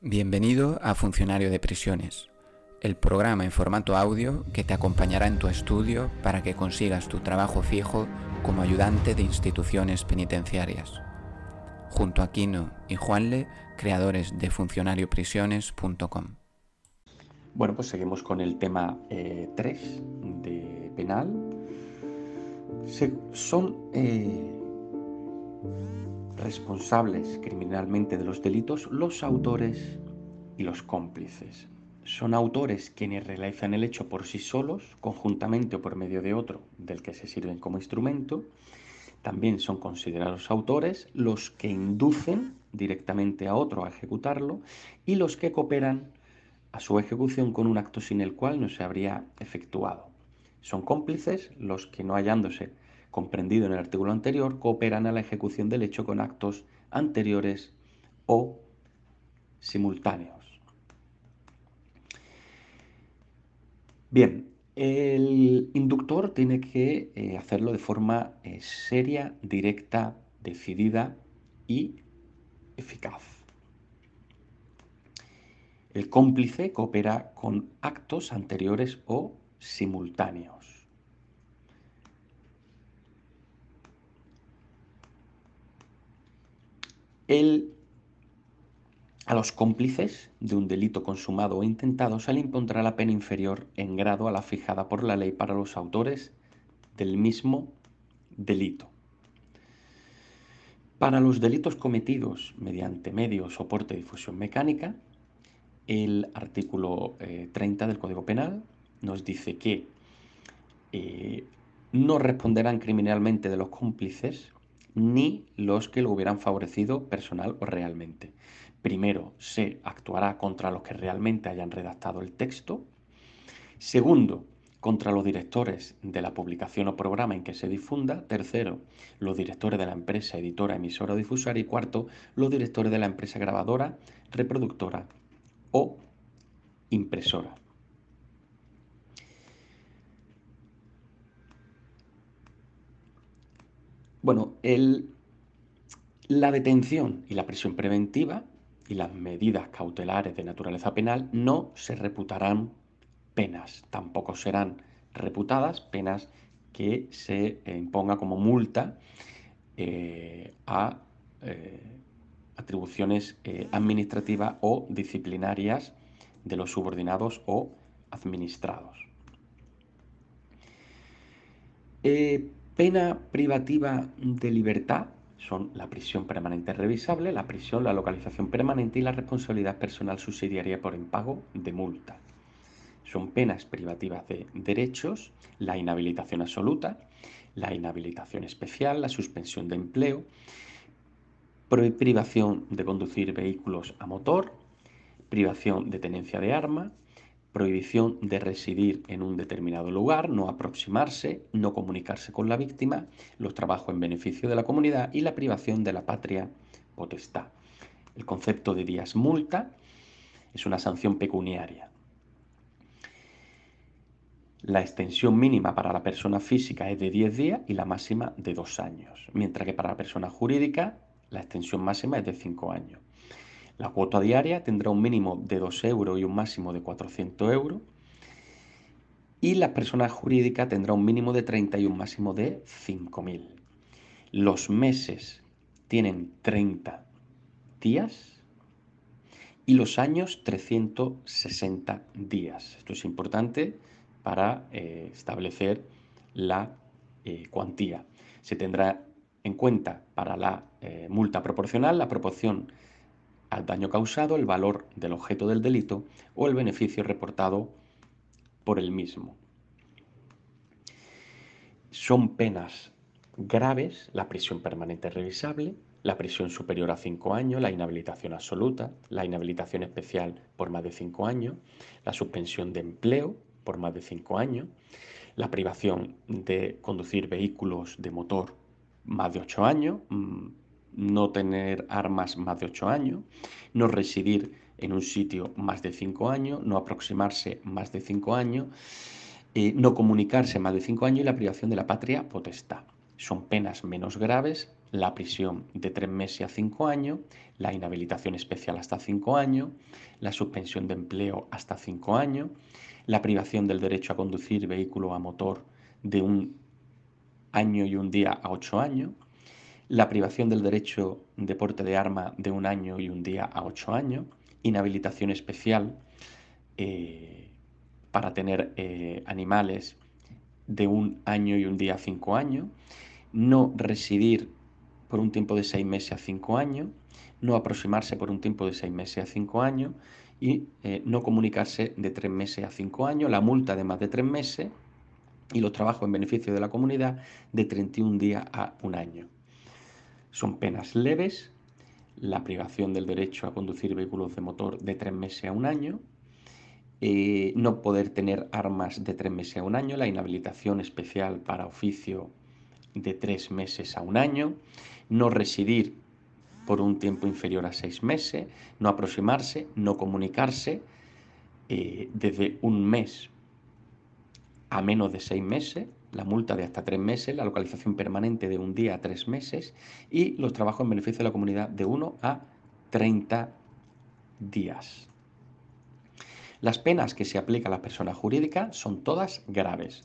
Bienvenido a Funcionario de Prisiones, el programa en formato audio que te acompañará en tu estudio para que consigas tu trabajo fijo como ayudante de instituciones penitenciarias. Junto a Kino y Juanle, creadores de funcionarioprisiones.com. Bueno, pues seguimos con el tema 3 eh, de penal. son eh, responsables criminalmente de los delitos los autores y los cómplices. Son autores quienes realizan el hecho por sí solos, conjuntamente o por medio de otro del que se sirven como instrumento. También son considerados autores los que inducen directamente a otro a ejecutarlo y los que cooperan a su ejecución con un acto sin el cual no se habría efectuado. Son cómplices los que no hallándose comprendido en el artículo anterior, cooperan a la ejecución del hecho con actos anteriores o simultáneos. Bien, el inductor tiene que eh, hacerlo de forma eh, seria, directa, decidida y eficaz. El cómplice coopera con actos anteriores o simultáneos. A los cómplices de un delito consumado o intentado se le impondrá la pena inferior en grado a la fijada por la ley para los autores del mismo delito. Para los delitos cometidos mediante medio, soporte difusión mecánica, el artículo 30 eh, del Código Penal nos dice que eh, no responderán criminalmente de los cómplices ni los que lo hubieran favorecido personal o realmente. Primero, se actuará contra los que realmente hayan redactado el texto. Segundo, contra los directores de la publicación o programa en que se difunda. Tercero, los directores de la empresa editora, emisora o difusora. Y cuarto, los directores de la empresa grabadora, reproductora o impresora. Bueno, la detención y la prisión preventiva y las medidas cautelares de naturaleza penal no se reputarán penas, tampoco serán reputadas penas que se imponga como multa eh, a eh, atribuciones eh, administrativas o disciplinarias de los subordinados o administrados. Pena privativa de libertad son la prisión permanente revisable, la prisión, la localización permanente y la responsabilidad personal subsidiaria por impago de multa. Son penas privativas de derechos, la inhabilitación absoluta, la inhabilitación especial, la suspensión de empleo, privación de conducir vehículos a motor, privación de tenencia de arma, prohibición de residir en un determinado lugar, no aproximarse, no comunicarse con la víctima, los trabajos en beneficio de la comunidad y la privación de la patria potestad. El concepto de días multa es una sanción pecuniaria. La extensión mínima para la persona física es de 10 días y la máxima de 2 años, mientras que para la persona jurídica la extensión máxima es de 5 años. La cuota diaria tendrá un mínimo de 2 euros y un máximo de 400 euros. Y la persona jurídica tendrá un mínimo de 30 y un máximo de 5.000. Los meses tienen 30 días y los años 360 días. Esto es importante para eh, establecer la eh, cuantía. Se tendrá en cuenta para la eh, multa proporcional la proporción al daño causado, el valor del objeto del delito o el beneficio reportado por el mismo. Son penas graves la prisión permanente revisable, la prisión superior a 5 años, la inhabilitación absoluta, la inhabilitación especial por más de 5 años, la suspensión de empleo por más de 5 años, la privación de conducir vehículos de motor más de 8 años, mm, no tener armas más de 8 años, no residir en un sitio más de 5 años, no aproximarse más de 5 años, eh, no comunicarse más de 5 años y la privación de la patria potestad. Son penas menos graves la prisión de tres meses a cinco años, la inhabilitación especial hasta cinco años, la suspensión de empleo hasta cinco años, la privación del derecho a conducir vehículo a motor de un año y un día a ocho años, la privación del derecho de porte de arma de un año y un día a ocho años, inhabilitación especial eh, para tener eh, animales de un año y un día a cinco años, no residir por un tiempo de seis meses a cinco años, no aproximarse por un tiempo de seis meses a cinco años y eh, no comunicarse de tres meses a cinco años, la multa de más de tres meses y los trabajos en beneficio de la comunidad de 31 días a un año. Son penas leves, la privación del derecho a conducir vehículos de motor de tres meses a un año, eh, no poder tener armas de tres meses a un año, la inhabilitación especial para oficio de tres meses a un año, no residir por un tiempo inferior a seis meses, no aproximarse, no comunicarse eh, desde un mes a menos de seis meses, la multa de hasta tres meses, la localización permanente de un día a tres meses y los trabajos en beneficio de la comunidad de 1 a 30 días. Las penas que se aplican a las personas jurídicas son todas graves,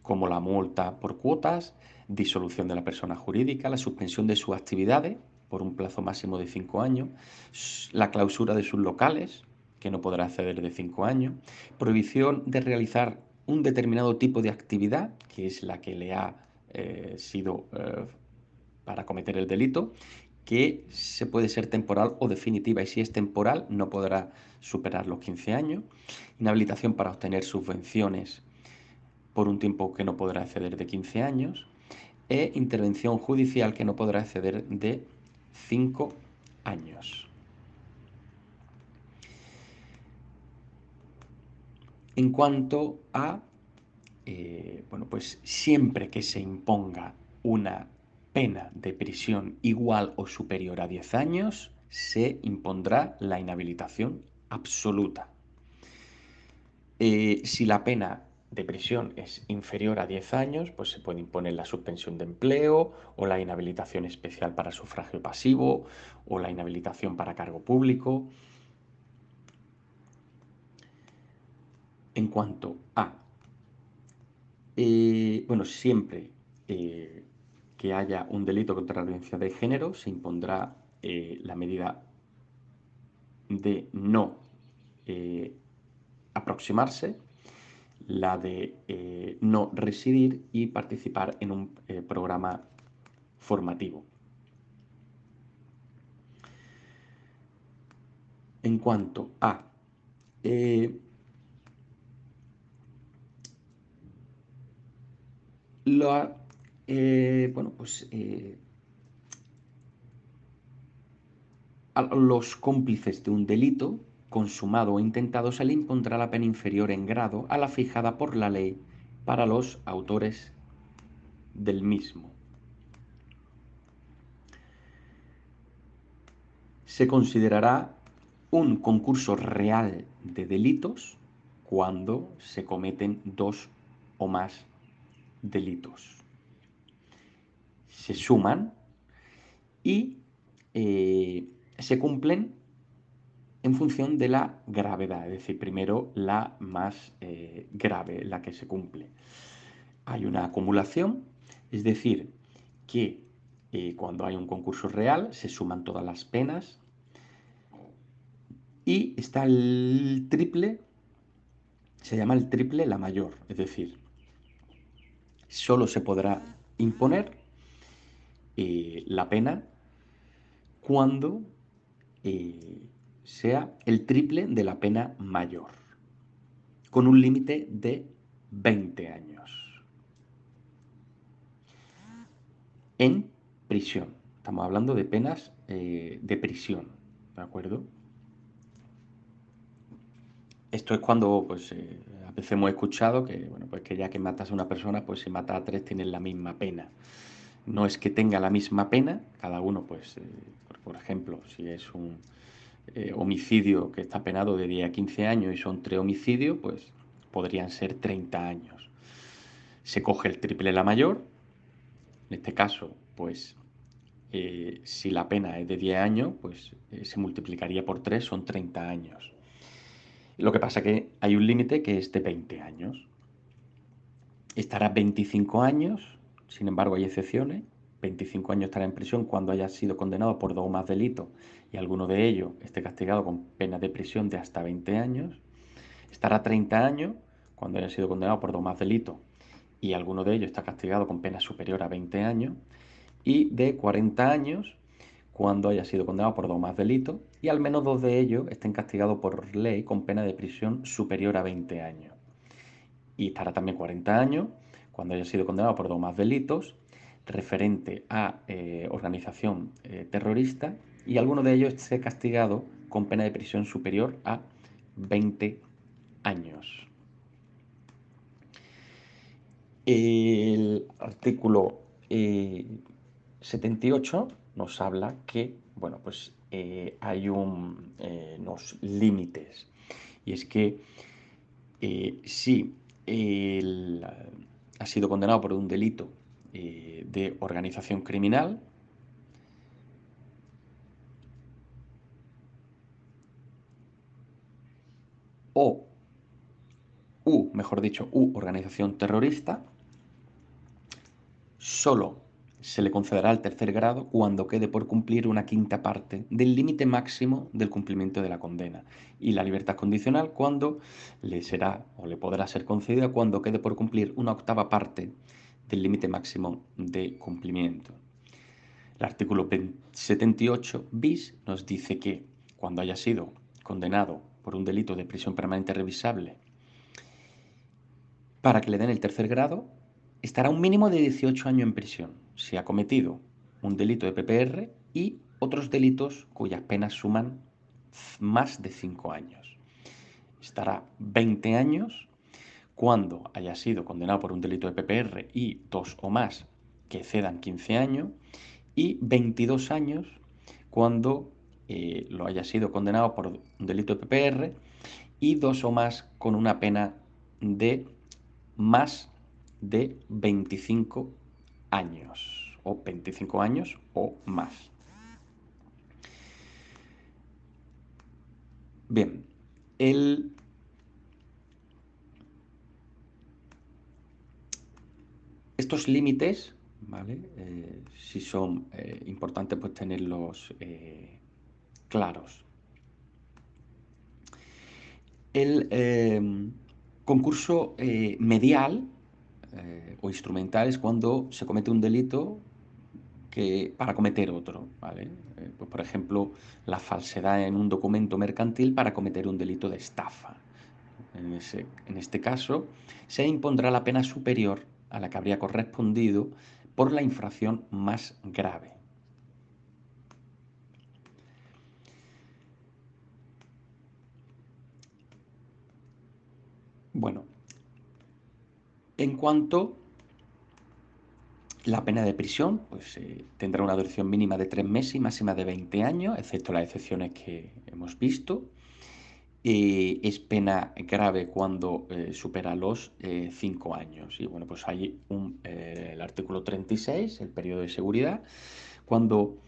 como la multa por cuotas, disolución de la persona jurídica, la suspensión de sus actividades por un plazo máximo de cinco años, la clausura de sus locales, que no podrá acceder de cinco años, prohibición de realizar un determinado tipo de actividad, que es la que le ha eh, sido eh, para cometer el delito, que se puede ser temporal o definitiva y si es temporal no podrá superar los 15 años, inhabilitación para obtener subvenciones por un tiempo que no podrá exceder de 15 años e intervención judicial que no podrá exceder de 5 años. En cuanto a, eh, bueno, pues siempre que se imponga una pena de prisión igual o superior a 10 años, se impondrá la inhabilitación absoluta. Eh, si la pena de prisión es inferior a 10 años, pues se puede imponer la suspensión de empleo o la inhabilitación especial para sufragio pasivo o la inhabilitación para cargo público. En cuanto a, eh, bueno, siempre eh, que haya un delito contra la violencia de género, se impondrá eh, la medida de no aproximarse, la de no residir y participar en un programa formativo. En cuanto a bueno, pues eh, los cómplices de un delito consumado o intentado se le impondrá la pena inferior en grado a la fijada por la ley para los autores del mismo. Se considerará un concurso real de delitos cuando se cometen dos o más delitos. Se suman y eh, se cumplen en función de la gravedad, es decir, primero la más eh, grave, la que se cumple. Hay una acumulación, es decir, que eh, cuando hay un concurso real se suman todas las penas y está el triple, se llama el triple la mayor, es decir, solo se podrá imponer eh, la pena cuando eh, sea el triple de la pena mayor, con un límite de 20 años. En prisión. Estamos hablando de penas eh, de prisión, ¿de acuerdo? Esto es cuando pues, a veces hemos escuchado que, bueno, pues que ya que matas a una persona, pues si mata a tres tienen la misma pena. No es que tenga la misma pena, cada uno, pues, eh, por, ejemplo, si es un eh, homicidio que está penado de 10 a 15 años y son tres homicidios, pues podrían ser 30 años. Se coge el triple la mayor, en este caso, pues eh, si la pena es de 10 años, pues eh, se multiplicaría por 3, son 30 años. Lo que pasa que hay un límite que es de 20 años. Estará 25 años, sin embargo hay excepciones. 25 años estará en prisión cuando haya sido condenado por dos o más delitos y alguno de ellos esté castigado con pena de prisión de hasta 20 años. Estará 30 años cuando haya sido condenado por dos o más delitos y alguno de ellos está castigado con pena superior a 20 años. Y de 40 años cuando haya sido condenado por dos más delitos y al menos dos de ellos estén castigados por ley con pena de prisión superior a 20 años. Y estará también 40 años cuando haya sido condenado por dos más delitos referente a eh, organización eh, terrorista y alguno de ellos esté castigado con pena de prisión superior a 20 años. El artículo 78 eh, nos habla que, bueno, pues hay unos límites. Y es que si ha sido condenado por un delito eh, de organización criminal. O, u, mejor dicho, u organización terrorista, solo se le concederá el tercer grado cuando quede por cumplir una quinta parte del límite máximo del cumplimiento de la condena y la libertad condicional cuando le será o le podrá ser concedida cuando quede por cumplir una octava parte del límite máximo de cumplimiento. El artículo 78 bis nos dice que cuando haya sido condenado por un delito de prisión permanente revisable para que le den el tercer grado, estará un mínimo de 18 años en prisión si ha cometido un delito de PPR y otros delitos cuyas penas suman más de 5 años. Estará 20 años cuando haya sido condenado por un delito de PPR y dos o más que cedan 15 años y 22 años cuando eh, lo haya sido condenado por un delito de PPR y dos o más con una pena de más de 25 años o 25 años o más. Bien, el Estos límites, ¿vale? Eh, si son eh, importantes, pues tenerlos eh, claros. El concurso medial o instrumental es cuando se comete un delito que, para cometer otro. ¿vale? Pues, por ejemplo, la falsedad en un documento mercantil para cometer un delito de estafa. En, en este caso, se impondrá la pena superior a la que habría correspondido por la infracción más grave. Bueno, en cuanto la pena de prisión, pues eh, tendrá una duración mínima de tres meses y máxima de 20 años, excepto las excepciones que hemos visto. Eh, es pena grave cuando eh, supera los 5 eh, años. Y bueno, pues hay el artículo 36, el periodo de seguridad. Cuando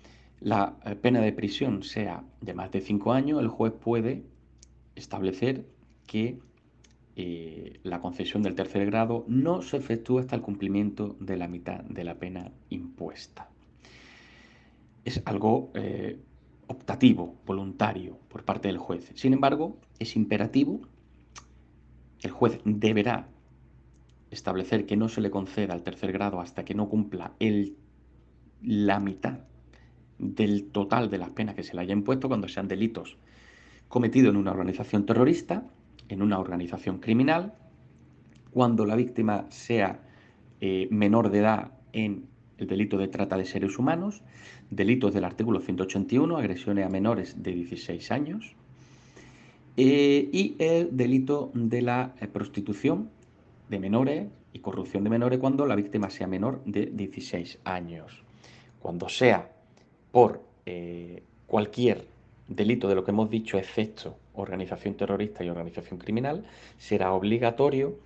la pena de prisión sea de más de 5 años, el juez puede establecer que la concesión del tercer grado no se efectúa hasta el cumplimiento de la mitad de la pena impuesta. Es algo optativo, voluntario por parte del juez. Sin embargo, es imperativo, el juez deberá establecer que no se le conceda el tercer grado hasta que no cumpla la mitad del total de las penas que se le haya impuesto cuando sean delitos cometidos en una organización terrorista, en una organización criminal, cuando la víctima sea eh, menor de edad en el delito de trata de seres humanos, delitos del artículo 181, agresiones a menores de 16 años, eh, y el delito de la eh, prostitución de menores y corrupción de menores cuando la víctima sea menor de 16 años. Cuando sea por cualquier delito de lo que hemos dicho, excepto organización terrorista y organización criminal, será obligatorio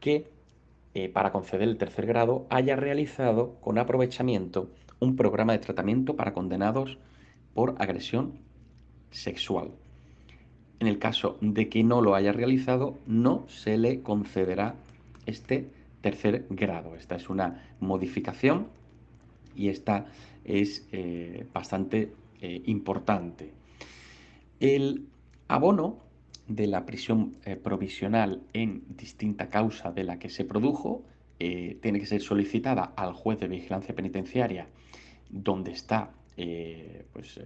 que para conceder el tercer grado haya realizado con aprovechamiento un programa de tratamiento para condenados por agresión sexual. En el caso de que no lo haya realizado, no se le concederá este tercer grado. Esta es una modificación y esta es eh, bastante eh, importante. El abono de la prisión eh, provisional en distinta causa de la que se produjo tiene que ser solicitada al juez de vigilancia penitenciaria donde está pues,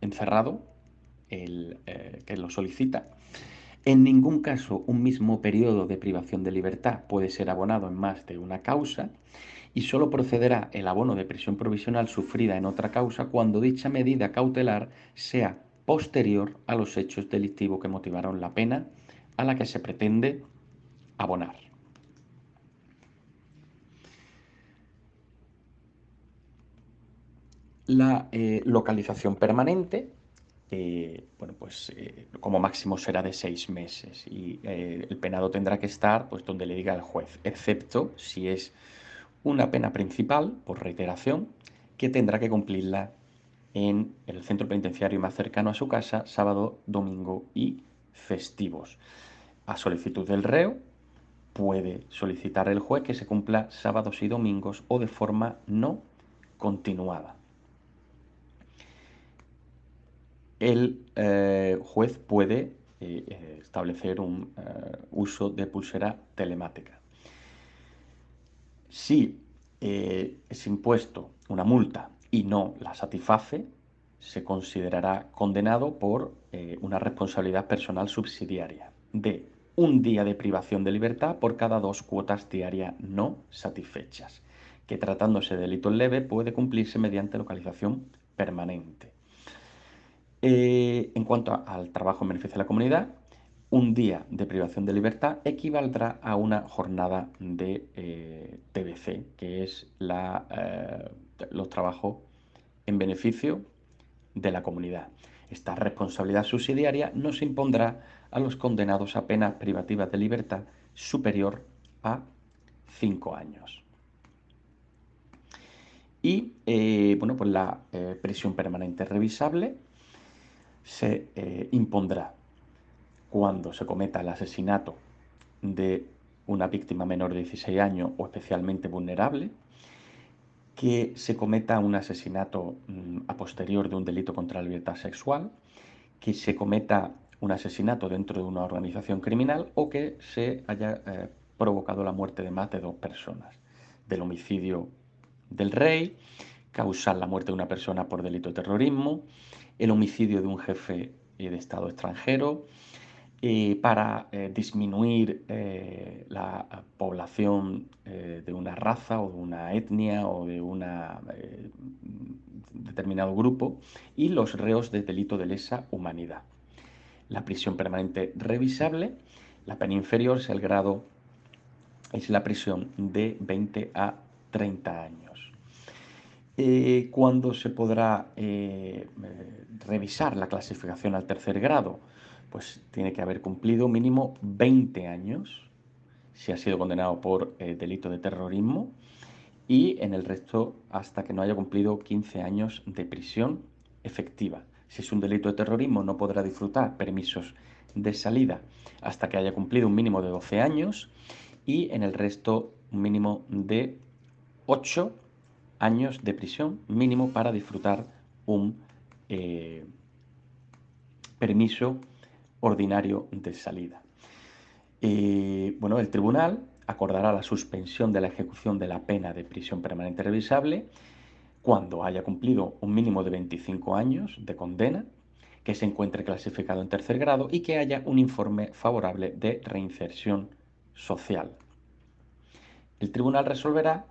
encerrado el que lo solicita. En ningún caso un mismo periodo de privación de libertad puede ser abonado en más de una causa y solo procederá el abono de prisión provisional sufrida en otra causa cuando dicha medida cautelar sea posterior a los hechos delictivos que motivaron la pena a la que se pretende abonar. La eh, localización permanente, eh, bueno, pues eh, como máximo será de seis meses y el penado tendrá que estar pues, donde le diga el juez, excepto si es una pena principal por reiteración que tendrá que cumplirla en el centro penitenciario más cercano a su casa sábado, domingo y festivos. A solicitud del reo puede solicitar el juez que se cumpla sábados y domingos o de forma no continuada. El eh, juez puede eh, eh, establecer un uso de pulsera telemática. Si es impuesto una multa y no la satisface, se considerará condenado por eh, una responsabilidad personal subsidiaria de un día de privación de libertad por cada dos cuotas diarias no satisfechas, que tratándose de delito leve puede cumplirse mediante localización permanente. Eh, en cuanto al trabajo en beneficio de la comunidad, un día de privación de libertad equivaldrá a una jornada de eh, TBC, que es eh, los trabajos en beneficio de la comunidad. Esta responsabilidad subsidiaria no se impondrá a los condenados a penas privativas de libertad superior a cinco años. Y eh, bueno, pues la prisión permanente revisable se impondrá cuando se cometa el asesinato de una víctima menor de 16 años o especialmente vulnerable, que se cometa un asesinato mm, a posterior de un delito contra la libertad sexual, que se cometa un asesinato dentro de una organización criminal o que se haya eh, provocado la muerte de más de dos personas. Del homicidio del rey, causar la muerte de una persona por delito de terrorismo, el homicidio de un jefe de Estado extranjero, para eh, disminuir eh, la población eh, de una raza o de una etnia o de un determinado grupo y los reos de delito de lesa humanidad. La prisión permanente revisable, la pena inferior es el grado, es la prisión de 20 a 30 años. ¿Cuándo se podrá revisar la clasificación al tercer grado? Pues tiene que haber cumplido mínimo 20 años si ha sido condenado por eh, delito de terrorismo y en el resto hasta que no haya cumplido 15 años de prisión efectiva. Si es un delito de terrorismo no podrá disfrutar permisos de salida hasta que haya cumplido un mínimo de 12 años y en el resto un mínimo de 8 años de prisión mínimo para disfrutar un eh, permiso ordinario de salida. bueno, el tribunal acordará la suspensión de la ejecución de la pena de prisión permanente revisable cuando haya cumplido un mínimo de 25 años de condena, que se encuentre clasificado en tercer grado y que haya un informe favorable de reinserción social. El tribunal resolverá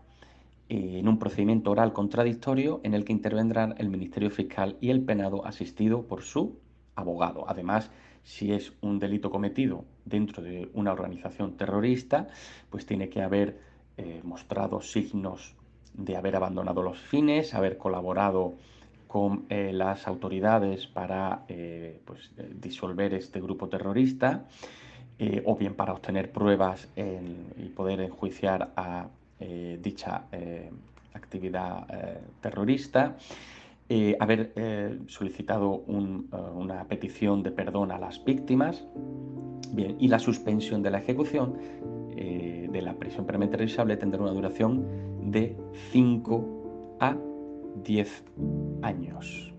eh, en un procedimiento oral contradictorio en el que intervendrán el Ministerio Fiscal y el penado asistido por su abogado. Además, si es un delito cometido dentro de una organización terrorista, pues tiene que haber eh, mostrado signos de haber abandonado los fines, haber colaborado con eh, las autoridades para eh, pues, disolver este grupo terrorista, o bien para obtener pruebas y poder enjuiciar a dicha actividad terrorista, haber solicitado una petición de perdón a las víctimas, y la suspensión de la ejecución de la prisión revisable tendrá una duración de 5 a 10 años.